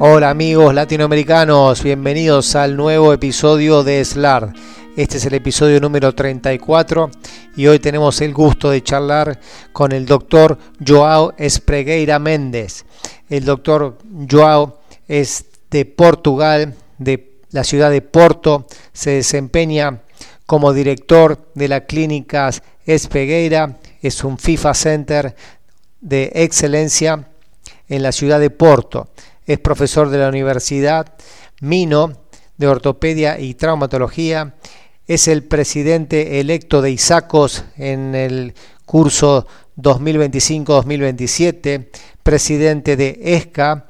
Hola amigos latinoamericanos, bienvenidos al nuevo episodio de SLAR. Este es el episodio número 34 y hoy tenemos el gusto de charlar con el doctor Joao Espregueira Méndez. El doctor Joao es de Portugal, de la ciudad de Porto, se desempeña como director de la clínica Espregueira, es un FIFA Center de excelencia en la ciudad de Porto es profesor de la Universidad Mino de Ortopedia y Traumatología, es el presidente electo de ISACOS en el curso 2025-2027, presidente de ESCA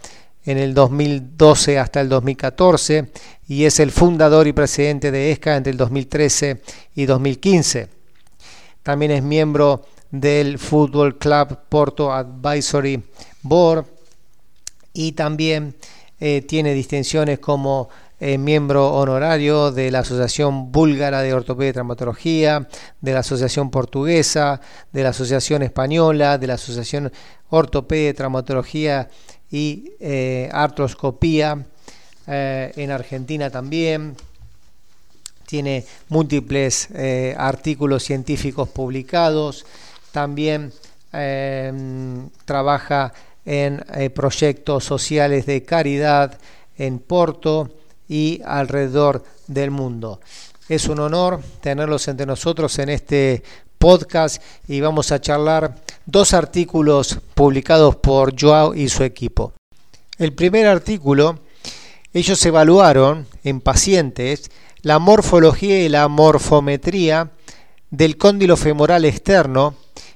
en el 2012 hasta el 2014 y es el fundador y presidente de ESCA entre el 2013 y 2015. También es miembro del Football Club Porto Advisory Board y también eh, tiene distinciones como eh, miembro honorario de la Asociación Búlgara de Ortopedia y Traumatología, de la Asociación Portuguesa, de la Asociación Española, de la Asociación Ortopedia y Traumatología y eh, Artroscopía, en Argentina también. Tiene múltiples artículos científicos publicados. También trabaja en eh, proyectos sociales de caridad en Porto y alrededor del mundo. Es un honor tenerlos entre nosotros en este podcast y vamos a charlar dos artículos publicados por Joao y su equipo. El primer artículo, ellos evaluaron en pacientes la morfología y la morfometría del cóndilo femoral externo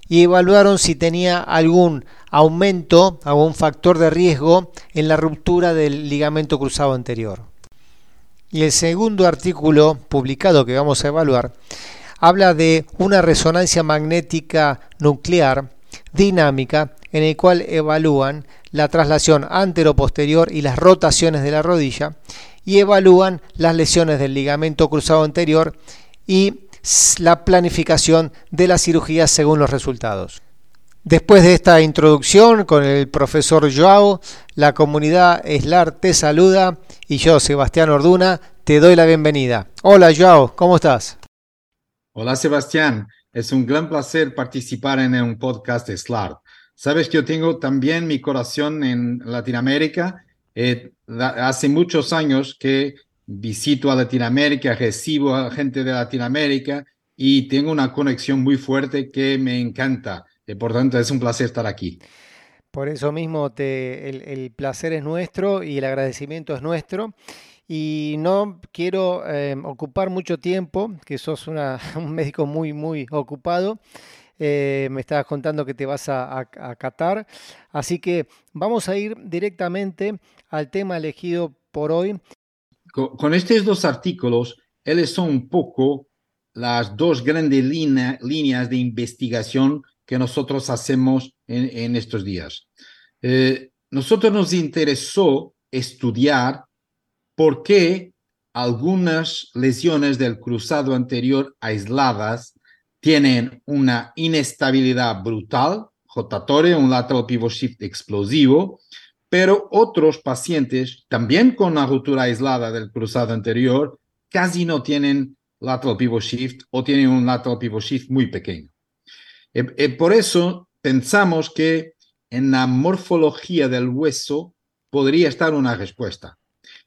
y evaluaron si tenía algún aumento, algún factor de riesgo en la ruptura del ligamento cruzado anterior. Y el segundo artículo publicado que vamos a evaluar habla de una resonancia magnética nuclear dinámica en el cual evalúan la traslación antero-posterior y las rotaciones de la rodilla y evalúan las lesiones del ligamento cruzado anterior y la planificación de la cirugía según los resultados. Después de esta introducción con el profesor Joao, la comunidad ESLAR te saluda y yo, Sebastián Orduna, te doy la bienvenida. Hola Joao, ¿cómo estás? Hola Sebastián, es un gran placer participar en un podcast de SLAR. Sabes que yo tengo también mi corazón en Latinoamérica. Eh, hace muchos años que visito a Latinoamérica, recibo a gente de Latinoamérica y tengo una conexión muy fuerte que me encanta. Y por tanto, es un placer estar aquí. Por eso mismo te, el, placer es nuestro y el agradecimiento es nuestro. Y no quiero eh, ocupar mucho tiempo, que sos un médico muy, muy ocupado. Eh, me estabas contando que te vas a, a, Qatar. Así que vamos a ir directamente al tema elegido por hoy, con, estos dos artículos, ellos son un poco las dos grandes líneas de investigación que nosotros hacemos en, estos días. Eh, nosotros nos interesó estudiar por qué algunas lesiones del cruzado anterior aisladas tienen una inestabilidad brutal, rotatoria, un lateral pivot shift explosivo, pero otros pacientes, también con una ruptura aislada del cruzado anterior, casi no tienen lateral pivot shift o tienen un lateral pivot shift muy pequeño. Eh, eh, por eso pensamos que en la morfología del hueso podría estar una respuesta.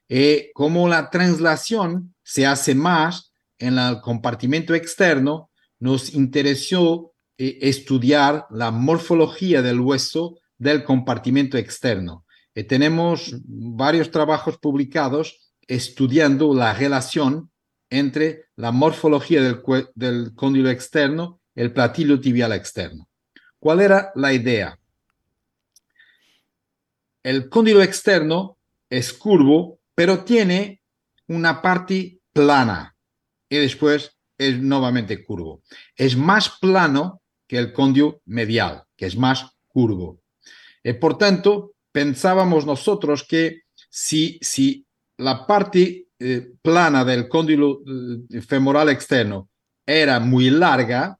Eh, como la translación se hace más en el compartimento externo, nos interesó estudiar la morfología del hueso del compartimento externo. Eh, tenemos varios trabajos publicados estudiando la relación entre la morfología del, del cóndilo externo y el platillo tibial externo. ¿Cuál era la idea? El cóndilo externo es curvo, pero tiene una parte plana y después es nuevamente curvo. Es más plano que el cóndilo medial, que es más curvo. Eh, por tanto, pensábamos nosotros que si, si la parte eh, plana del cóndilo eh, femoral externo era muy larga,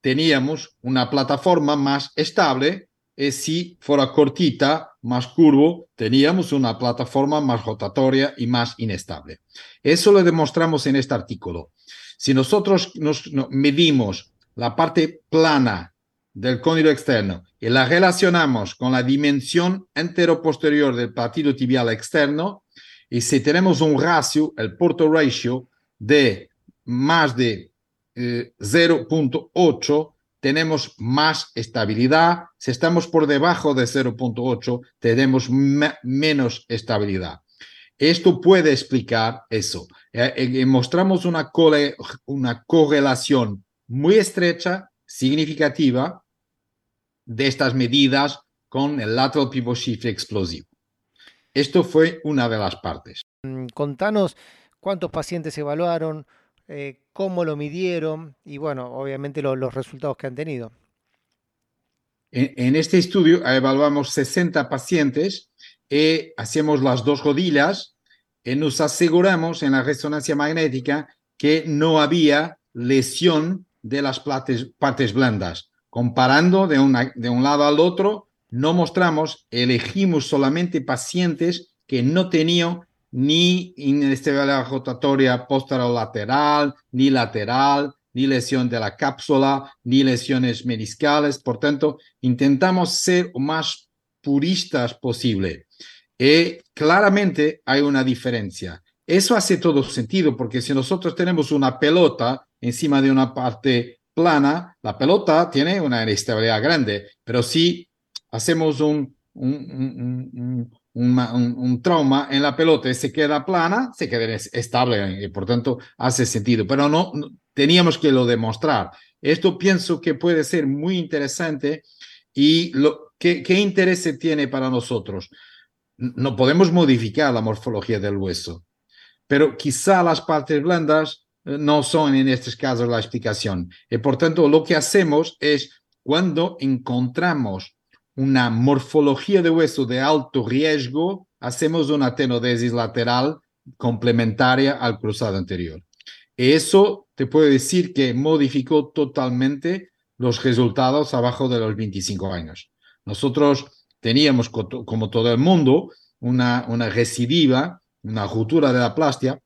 teníamos una plataforma más estable y si fuera cortita, más curvo, teníamos una plataforma más rotatoria y más inestable. Eso lo demostramos en este artículo. Si nosotros nos, medimos la parte plana del cóndilo externo y la relacionamos con la dimensión entero-posterior del partido tibial externo, y si tenemos un ratio, el porto ratio, de más de 0.8, eh, tenemos más estabilidad. Si estamos por debajo de 0.8, tenemos menos estabilidad. Esto puede explicar eso. Eh, eh, mostramos una, una correlación muy estrecha, significativa, de estas medidas con el lateral pivot shift explosivo. Esto fue una de las partes. Mm, contanos cuántos pacientes evaluaron, eh, cómo lo midieron y, bueno, obviamente los resultados que han tenido. En, este estudio evaluamos 60 pacientes y hacemos las dos rodillas y nos aseguramos en la resonancia magnética que no había lesión de las partes blandas. Comparando de, de un lado al otro, no mostramos, elegimos solamente pacientes que no tenían ni inestabilidad rotatoria posterolateral, ni lateral, ni lesión de la cápsula, ni lesiones meniscales. Por tanto, intentamos ser más puristas posible. Y claramente hay una diferencia. Eso hace todo sentido, porque si nosotros tenemos una pelota encima de una parte plana, la pelota tiene una inestabilidad grande, pero si hacemos un, un, un, trauma en la pelota y se queda plana, se queda estable y por tanto hace sentido. Pero no, teníamos que lo demostrar. Esto pienso que puede ser muy interesante y lo, ¿qué, qué interés tiene para nosotros? No podemos modificar la morfología del hueso, pero quizá las partes blandas eh, no son en estos casos la explicación. Y por tanto, lo que hacemos es cuando encontramos una morfología de hueso de alto riesgo, hacemos una tenodesis lateral complementaria al cruzado anterior. Eso te puedo decir que modificó totalmente los resultados abajo de los 25 años. Nosotros teníamos, como todo el mundo, una, una recidiva, una ruptura de la plastia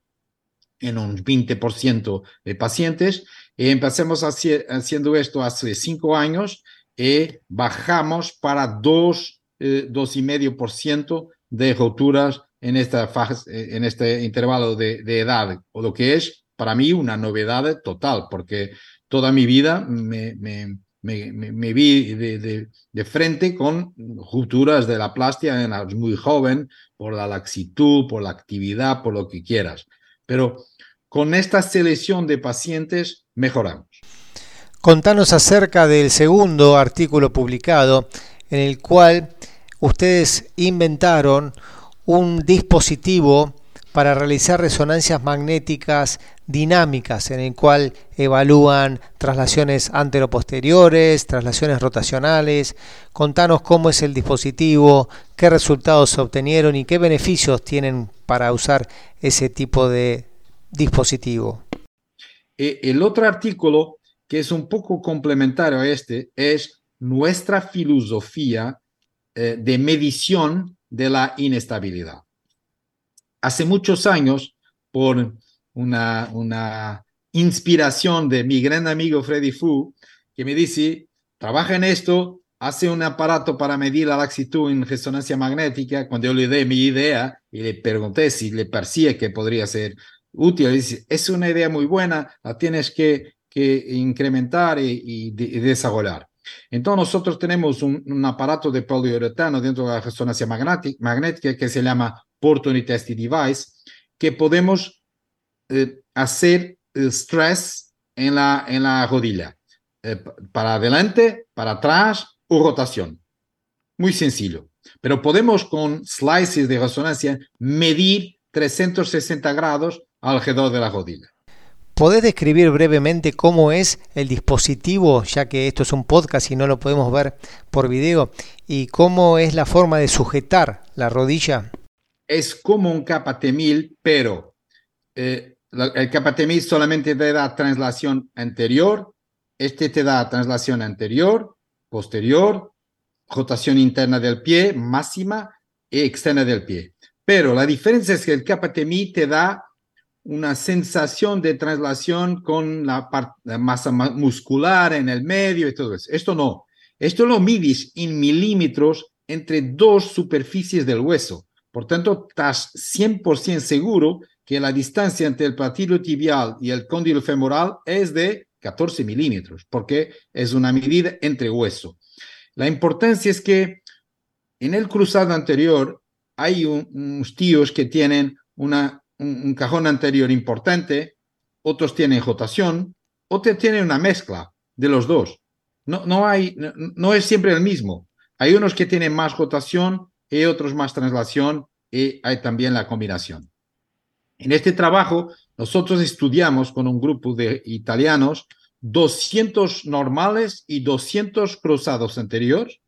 en un 20% de pacientes. Y empecemos haciendo esto hace cinco años y bajamos para 2, eh, 2,5% de roturas en, esta fase, en este intervalo de, edad, o lo que es para mí una novedad total, porque toda mi vida me, me, vi de, frente con rupturas de la plastia en muy joven, por la laxitud, por la actividad, por lo que quieras. Pero con esta selección de pacientes mejoramos. Contanos acerca del segundo artículo publicado en el cual ustedes inventaron un dispositivo para realizar resonancias magnéticas dinámicas en el cual evalúan traslaciones anteroposteriores, traslaciones rotacionales. Contanos cómo es el dispositivo, qué resultados se obtenieron y qué beneficios tienen para usar ese tipo de dispositivo. Eh, el otro artículo que es un poco complementario a este, es nuestra filosofía eh, de medición de la inestabilidad. Hace muchos años, por una, inspiración de mi gran amigo Freddy Fu, que me dice, trabaja en esto, hace un aparato para medir la laxitud en resonancia magnética. Cuando yo le di mi idea y le pregunté si le parecía que podría ser útil, dice, es una idea muy buena, la tienes que incrementar y, desarrollar. Entonces nosotros tenemos un, aparato de poliuretano dentro de la resonancia magnética que se llama Portony Test Device, que podemos eh, hacer stress en la, en la rodilla, eh, para adelante, para atrás o rotación. Muy sencillo. Pero podemos con slices de resonancia medir 360 grados alrededor de la rodilla. ¿Podés describir brevemente cómo es el dispositivo, ya que esto es un podcast y no lo podemos ver por video, y cómo es la forma de sujetar la rodilla? Es como un KT1000, pero eh, el KT1000 solamente te da translación anterior, este te da translación anterior, posterior, rotación interna del pie máxima y externa del pie. Pero la diferencia es que el KPTMI te da una sensación de traslación con la, masa muscular en el medio y todo eso. Esto no. Esto lo mides en milímetros entre dos superficies del hueso. Por tanto, estás 100% seguro que la distancia entre el platillo tibial y el cóndilo femoral es de 14 milímetros, porque es una medida entre hueso. La importancia es que en el cruzado anterior hay unos tíos que tienen una, un, cajón anterior importante, otros tienen rotación, otros tienen una mezcla de los dos. No, no, hay, no, es siempre el mismo. Hay unos que tienen más rotación y otros más translación y hay también la combinación. En este trabajo, nosotros estudiamos con un grupo de italianos 200 normales y 200 cruzados anteriores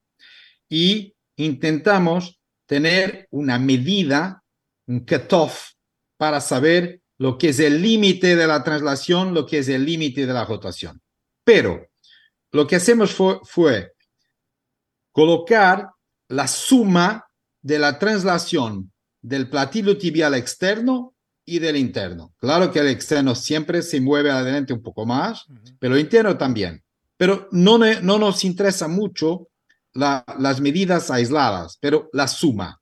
y intentamos tener una medida, un cutoff, para saber lo que es el límite de la translación, lo que es el límite de la rotación. Pero lo que hacemos fue, fue colocar la suma de la translación del platillo tibial externo y del interno. Claro que el externo siempre se mueve adelante un poco más, pero el interno también. Pero no, no nos interesa mucho las medidas aisladas, pero la suma.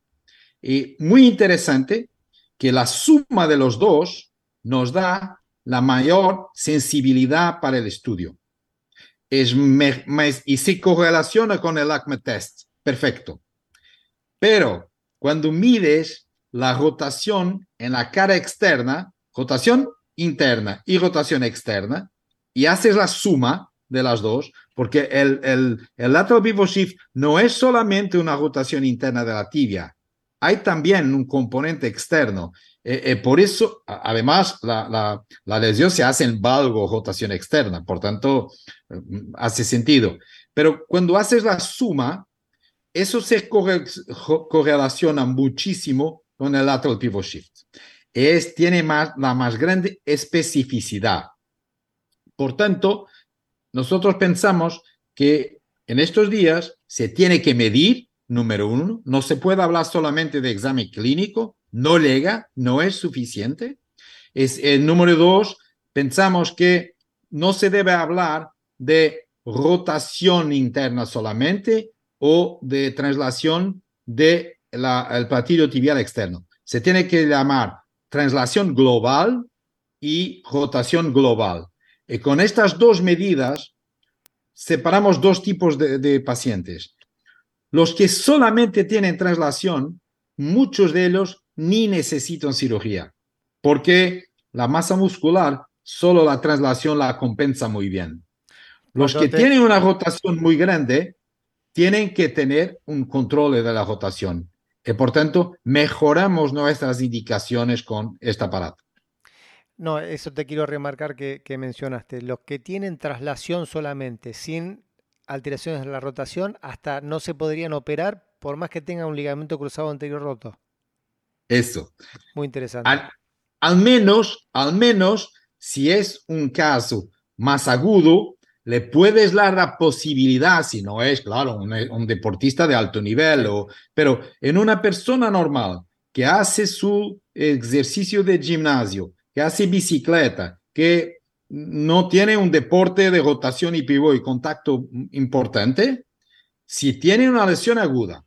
Y muy interesante que la suma de los dos nos da la mayor sensibilidad para el estudio. Es y se correlaciona con el ACME test. Perfecto. Pero cuando mides la rotación en la cara externa, rotación interna y rotación externa, y haces la suma de las dos, porque el, el, el lateral pivot shift no es solamente una rotación interna de la tibia, hay también un componente externo. Eh, eh, por eso, además, la, la, la, lesión se hace en valgo rotación externa, por tanto, mm, hace sentido. Pero cuando haces la suma, eso se correlaciona muchísimo con el lateral pivot shift. Es, tiene más, la más grande especificidad. Por tanto, nosotros pensamos que en estos días se tiene que medir número uno. No se puede hablar solamente de examen clínico, no llega, no es suficiente. Es, el eh, número dos, pensamos que no se debe hablar de rotación interna solamente o de traslación del el platillo tibial externo. Se tiene que llamar traslación global y rotación global. Y con estas dos medidas separamos dos tipos de pacientes. Los que solamente tienen traslación, muchos de ellos ni necesitan cirugía, porque la masa muscular, solo la traslación la compensa muy bien. Los que tienen una rotación muy grande, tienen que tener un control de la rotación. Y por tanto, mejoramos nuestras indicaciones con este aparato. No, eso te quiero remarcar que, que mencionaste. Los que tienen traslación solamente, sin alteraciones de la rotación hasta no se podrían operar por más que tenga un ligamento cruzado anterior roto. Eso. Muy interesante. Al, menos, al menos, si es un caso más agudo, le puedes dar la posibilidad, si no es, claro, un, deportista de alto nivel, o, pero en una persona normal que hace su ejercicio de gimnasio, que hace bicicleta, que no tiene un deporte de rotación y pivot y contacto importante, si tiene una lesión aguda,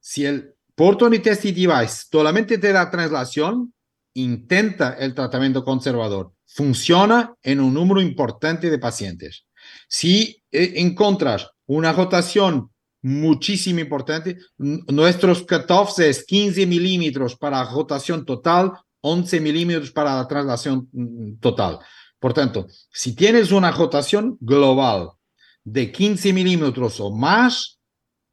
si el porto test device solamente te da translación, intenta el tratamiento conservador. Funciona en un número importante de pacientes. Si eh, encuentras una rotación muchísimo importante, nuestros cutoffs es 15 milímetros para rotación total, 11 milímetros para la translación mm, total. Por tanto, si tienes una rotación global de 15 milímetros o más,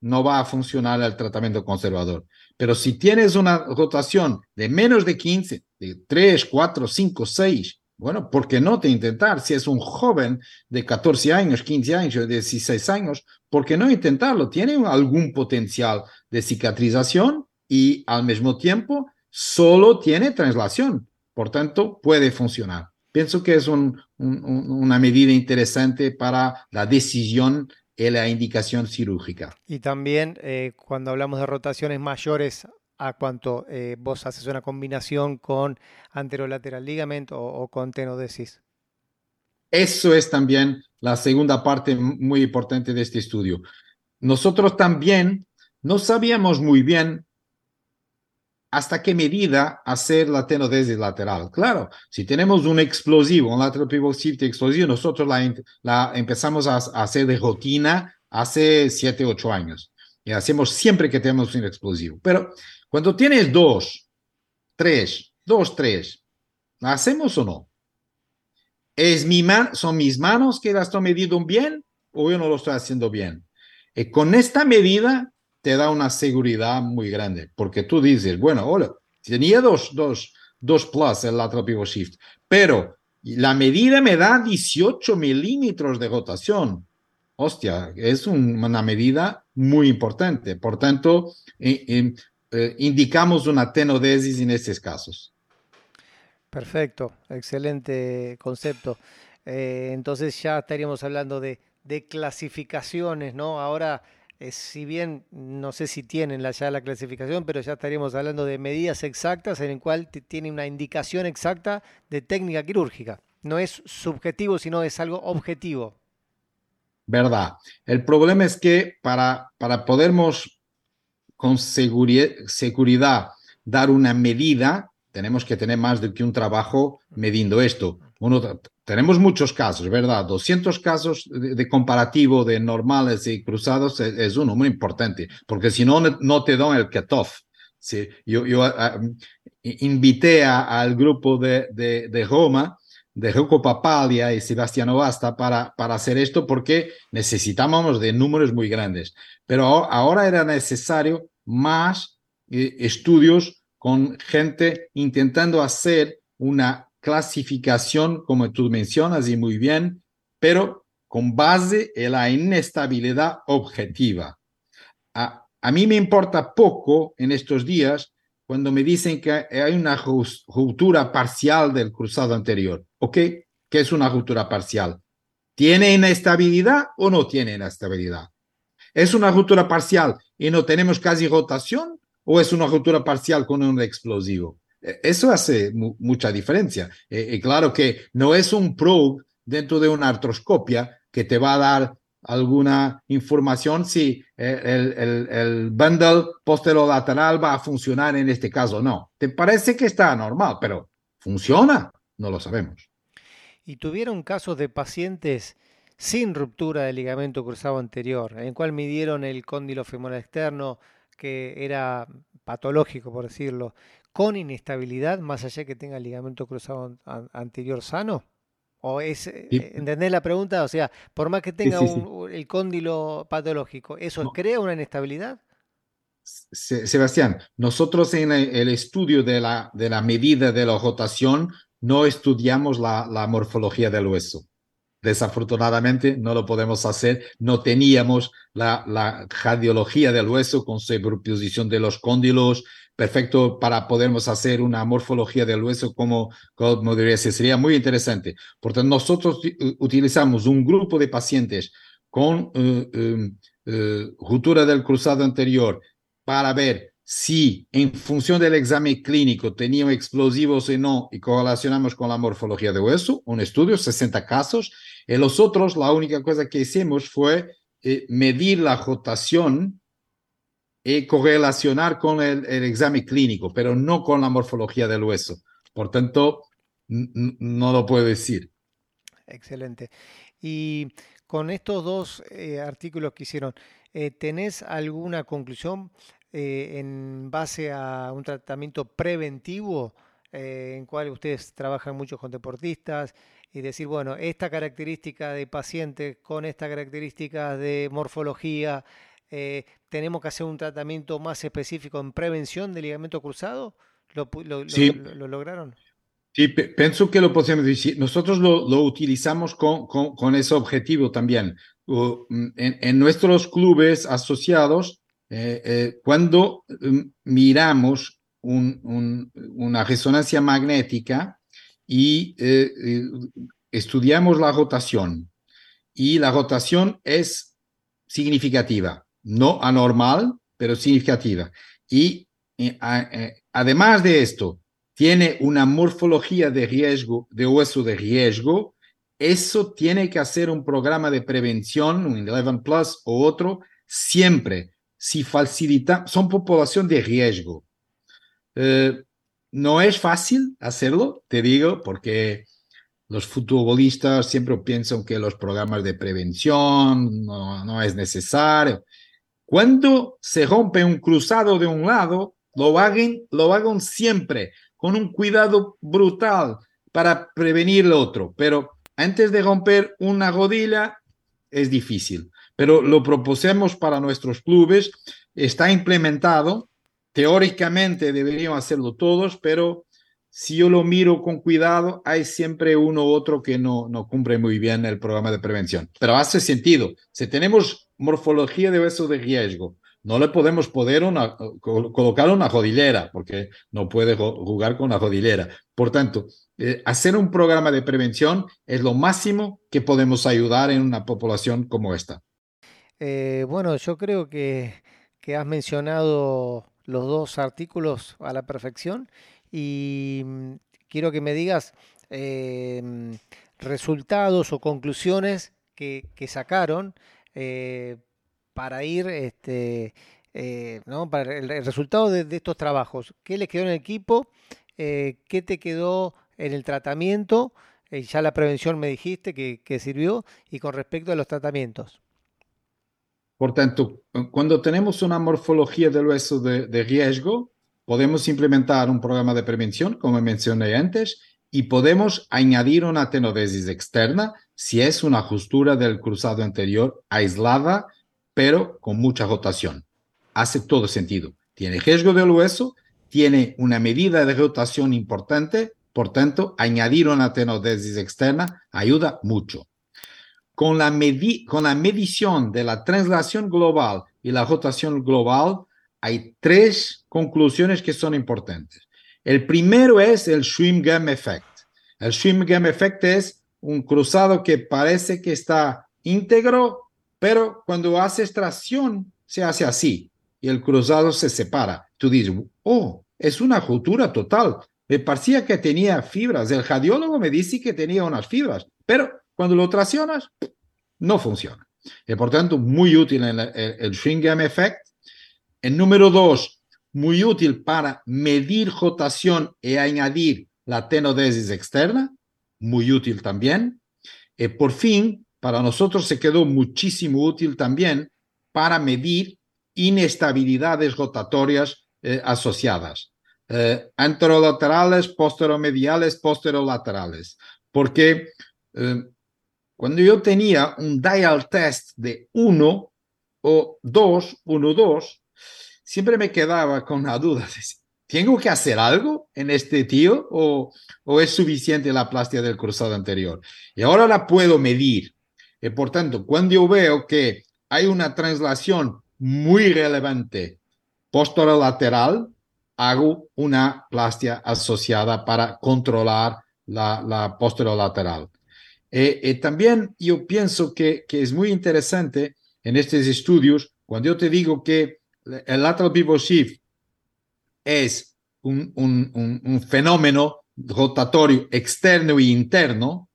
no va a funcionar el tratamiento conservador. Pero si tienes una rotación de menos de 15, de 3, 4, 5, 6, bueno, ¿por qué no te intentar? Si es un joven de 14 años, 15 años, 16 años, ¿por qué no intentarlo? Tiene algún potencial de cicatrización y al mismo tiempo solo tiene translación. Por tanto, puede funcionar. Pienso que es una medida interesante para la decisión y la indicación cirúrgica. Y también eh, cuando hablamos de rotaciones mayores a cuanto eh, vos haces una combinación con anterolateral ligamento o, o con tenodesis. Eso es también la segunda parte muy importante de este estudio. Nosotros también no sabíamos muy bien hasta qué medida hacer la tenodesis lateral. Claro, si tenemos un explosivo, un lateral pivot shift explosivo, nosotros la, la empezamos a, hacer de rutina hace 7, 8 años. Y hacemos siempre que tenemos un explosivo. Pero cuando tienes dos, tres, dos, tres, ¿la hacemos o no? ¿Es mi ¿Son mis manos que las estoy midiendo bien o yo no lo estoy haciendo bien? Y con esta medida te da una seguridad muy grande, porque tú dices, bueno, hola, tenía dos, dos, dos plus el lateral pivot shift, pero la medida me da 18 milímetros de rotación. Hostia, es una medida muy importante. Por tanto, eh, indicamos una tenodesis en estos casos. Perfecto, excelente concepto. Eh, entonces ya estaríamos hablando de, de clasificaciones, ¿no? Ahora eh, si bien no sé si tienen ya la clasificación, pero ya estaríamos hablando de medidas exactas en el cual tiene una indicación exacta de técnica quirúrgica. No es subjetivo, sino es algo objetivo. Verdad. El problema es que para, para podermos con seguridad dar una medida, tenemos que tener más de que un trabajo mediendo esto. Uno, tenemos muchos casos, ¿verdad? 200 casos de, comparativo de normales y cruzados es, un número importante, porque si no, no te dan el cutoff. Sí, yo, yo ah, invité al grupo de, de, de, Roma, de Rocco Papalia y Sebastiano Basta para, para hacer esto porque necesitábamos de números muy grandes. Pero ahora era necesario más eh, estudios con gente intentando hacer una clasificación, como tú mencionas y muy bien, pero con base en la inestabilidad objetiva. A, mí me importa poco en estos días cuando me dicen que hay una ruptura parcial del cruzado anterior. ¿Ok? ¿Qué es una ruptura parcial? ¿Tiene inestabilidad o no tiene inestabilidad? ¿Es una ruptura parcial y no tenemos casi rotación o es una ruptura parcial con un explosivo? E, eso hace mucha diferencia. Y, e, claro que no es un probe dentro de una artroscopia que te va a dar alguna información si el, el, el bundle posterolateral va a funcionar en este caso. No, te parece que está normal, pero ¿funciona? No lo sabemos. ¿Y tuvieron casos de pacientes sin ruptura del ligamento cruzado anterior, en el cual midieron el cóndilo femoral externo, que era patológico, por decirlo, con inestabilidad, más allá que tenga el ligamento cruzado anterior sano? ¿O es, eh, ¿Entendés la pregunta? O sea, por más que tenga el cóndilo patológico, ¿eso crea una inestabilidad? Sebastián, nosotros en el estudio de la, de la medida de la rotación no estudiamos la, la morfología del hueso. Desafortunadamente no lo podemos hacer, no teníamos la, la radiología del hueso con superposición de los cóndilos, perfecto para podernos hacer una morfología del hueso como, como debería ser. Sería muy interesante. Por tanto, nosotros utilizamos un grupo de pacientes con uh, uh, ruptura del cruzado anterior para ver si en función del examen clínico tenían explosivos o no y correlacionamos con la morfología del hueso, un estudio, 60 casos. En los otros, la única cosa que hicimos fue eh, medir la rotación correlacionar con el, examen clínico, pero no con la morfología del hueso. Por tanto, no lo puedo decir. Excelente. Y con estos dos eh, artículos que hicieron, eh, ¿tenés alguna conclusión eh, en base a un tratamiento preventivo en cual ustedes trabajan mucho con deportistas y decir, bueno, esta característica de paciente con esta característica de morfología tenemos que hacer un tratamiento más específico en prevención del ligamento cruzado? ¿Lo, lograron? Sí, pienso que lo podemos decir. Nosotros lo, utilizamos con, con, ese objetivo también. Mm, en, nuestros clubes asociados, eh, eh, cuando mm, miramos una resonancia magnética y estudiamos la rotación, y la rotación es significativa, no anormal, pero significativa. Y eh, además de esto, tiene una morfología de riesgo, de hueso de riesgo, eso tiene que hacer un programa de prevención, un 11 Plus o otro, siempre. Si facilita, son población de riesgo. Eh, no es fácil hacerlo, te digo, porque los futbolistas siempre piensan que los programas de prevención no, no es necesario. Cuando se rompe un cruzado de un lado, lo hagan, lo hagan siempre con un cuidado brutal para prevenir el otro. Pero antes de romper una rodilla es difícil. Pero lo propusimos para nuestros clubes, está implementado. Teóricamente deberían hacerlo todos, pero si yo lo miro con cuidado, hay siempre uno u otro que no, no cumple muy bien el programa de prevención. Pero hace sentido. Si tenemos morfología de hueso de riesgo, no le podemos poder una, colocar una rodillera, porque no puede jugar con la rodillera. Por tanto, eh, hacer un programa de prevención es lo máximo que podemos ayudar en una población como esta. Eh, bueno, yo creo que, que has mencionado los dos artículos a la perfección y mm, quiero que me digas em, resultados o conclusiones que, sacaron eh, para ir, este, eh, ¿no? para el, resultado de, estos trabajos. ¿Qué le quedó en el equipo? Eh, ¿Qué te quedó en el tratamiento? ya la prevención me dijiste que, sirvió y con respecto a los tratamientos. Por tanto, cuando tenemos una morfología del hueso de riesgo, podemos implementar un programa de prevención, como mencioné antes, y podemos añadir una tenodesis externa si es una justura del cruzado anterior aislada, pero con mucha rotación. Hace todo sentido. Tiene riesgo del hueso, tiene una medida de rotación importante, por tanto, añadir una tenodesis externa ayuda mucho. Con la, con la medición de la translación global y la rotación global, hay tres conclusiones que son importantes. El primero es el Schwimm-Gam Effect. El Schwimm-Gam Effect es un cruzado que parece que está íntegro, pero cuando hace extracción se hace así y el cruzado se separa. Tú dices, oh, es una ruptura total. Me parecía que tenía fibras. El radiólogo me dice que tenía unas fibras, pero cuando lo traccionas, no funciona. Y por tanto, muy útil el, el, el Effect el número dos, muy útil para medir rotación y añadir la tenodesis externa, muy útil también. Y por fin, para nosotros se quedó muchísimo útil también para medir inestabilidades rotatorias eh, asociadas, eh, anterolaterales, posteromediales, posterolaterales, porque eh, cuando yo tenía un dial test de 1 o 2, 1, 2, siempre me quedaba con la duda. ¿Tengo que hacer algo en este tío o, es suficiente la plastia del cruzado anterior? Y ahora la puedo medir. Y por tanto, cuando yo veo que hay una translación muy relevante posterolateral, hago una plastia asociada para controlar la, la posterolateral. Y, también yo pienso que es muy interesante en estos estudios, cuando yo te digo que el lateral pivot shift es un, un, un, fenómeno rotatorio externo e interno,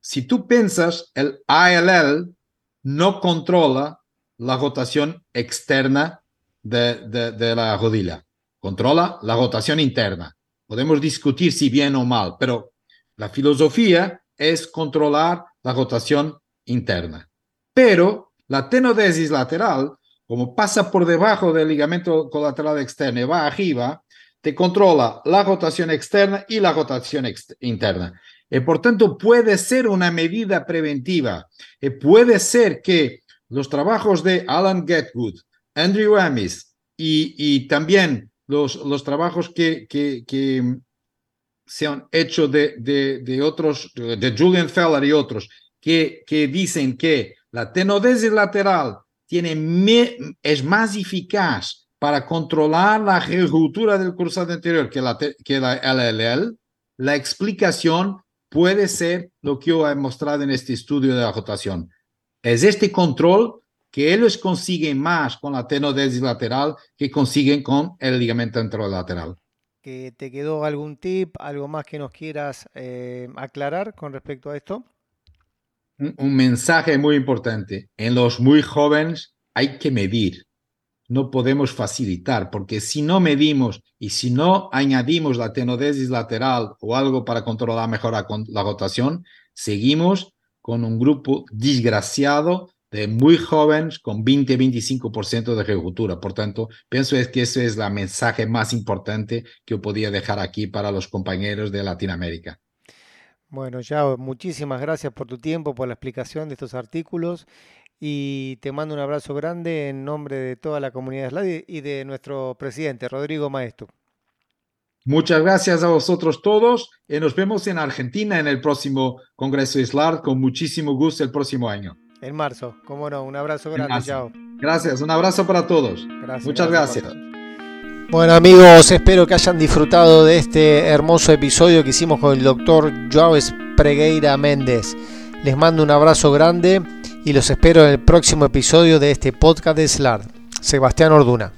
si tú piensas, el ALL no controla la rotación externa de, de, de, la rodilla, controla la rotación interna. Podemos discutir si bien o mal, pero la filosofía es controlar la rotación interna. Pero la tenodesis lateral como pasa por debajo del ligamento colateral externo y va arriba, te controla la rotación externa y la rotación interna. Y por tanto, puede ser una medida preventiva. Y puede ser que los trabajos de Alan Getwood, Andrew Amis y, también los, trabajos que, que, que se han hecho de, otros, de Julian Feller y otros, que, que dicen que la tenodesis lateral tiene es más eficaz para controlar la ruptura del cruzado anterior que la, que la LLL, la explicación puede ser lo que yo he mostrado en este estudio de la rotación. Es este control que ellos consiguen más con la tenodesis lateral que consiguen con el ligamento anterolateral. ¿Que ¿Te quedó algún tip, algo más que nos quieras eh, aclarar con respecto a esto? Un, mensaje muy importante. En los muy jóvenes hay que medir. No podemos facilitar, porque si no medimos y si no añadimos la tenodesis lateral o algo para controlar mejor la, la rotación, seguimos con un grupo desgraciado de muy jóvenes con 20-25% de ejecutura. Por tanto, pienso es que ese es el mensaje más importante que yo podía dejar aquí para los compañeros de Latinoamérica. Bueno, Yao, muchísimas gracias por tu tiempo, por la explicación de estos artículos y te mando un abrazo grande en nombre de toda la comunidad SLAD y de nuestro presidente, Rodrigo Maestro. Muchas gracias a vosotros todos y nos vemos en Argentina en el próximo Congreso SLAD con muchísimo gusto el próximo año. En marzo, cómo no, un abrazo grande, chao. Gracias, un abrazo para todos. Gracias, Muchas gracias. Bueno amigos, espero que hayan disfrutado de este hermoso episodio que hicimos con el doctor Joao Pregueira Méndez. Les mando un abrazo grande y los espero en el próximo episodio de este podcast de SLAR. Sebastián Orduna.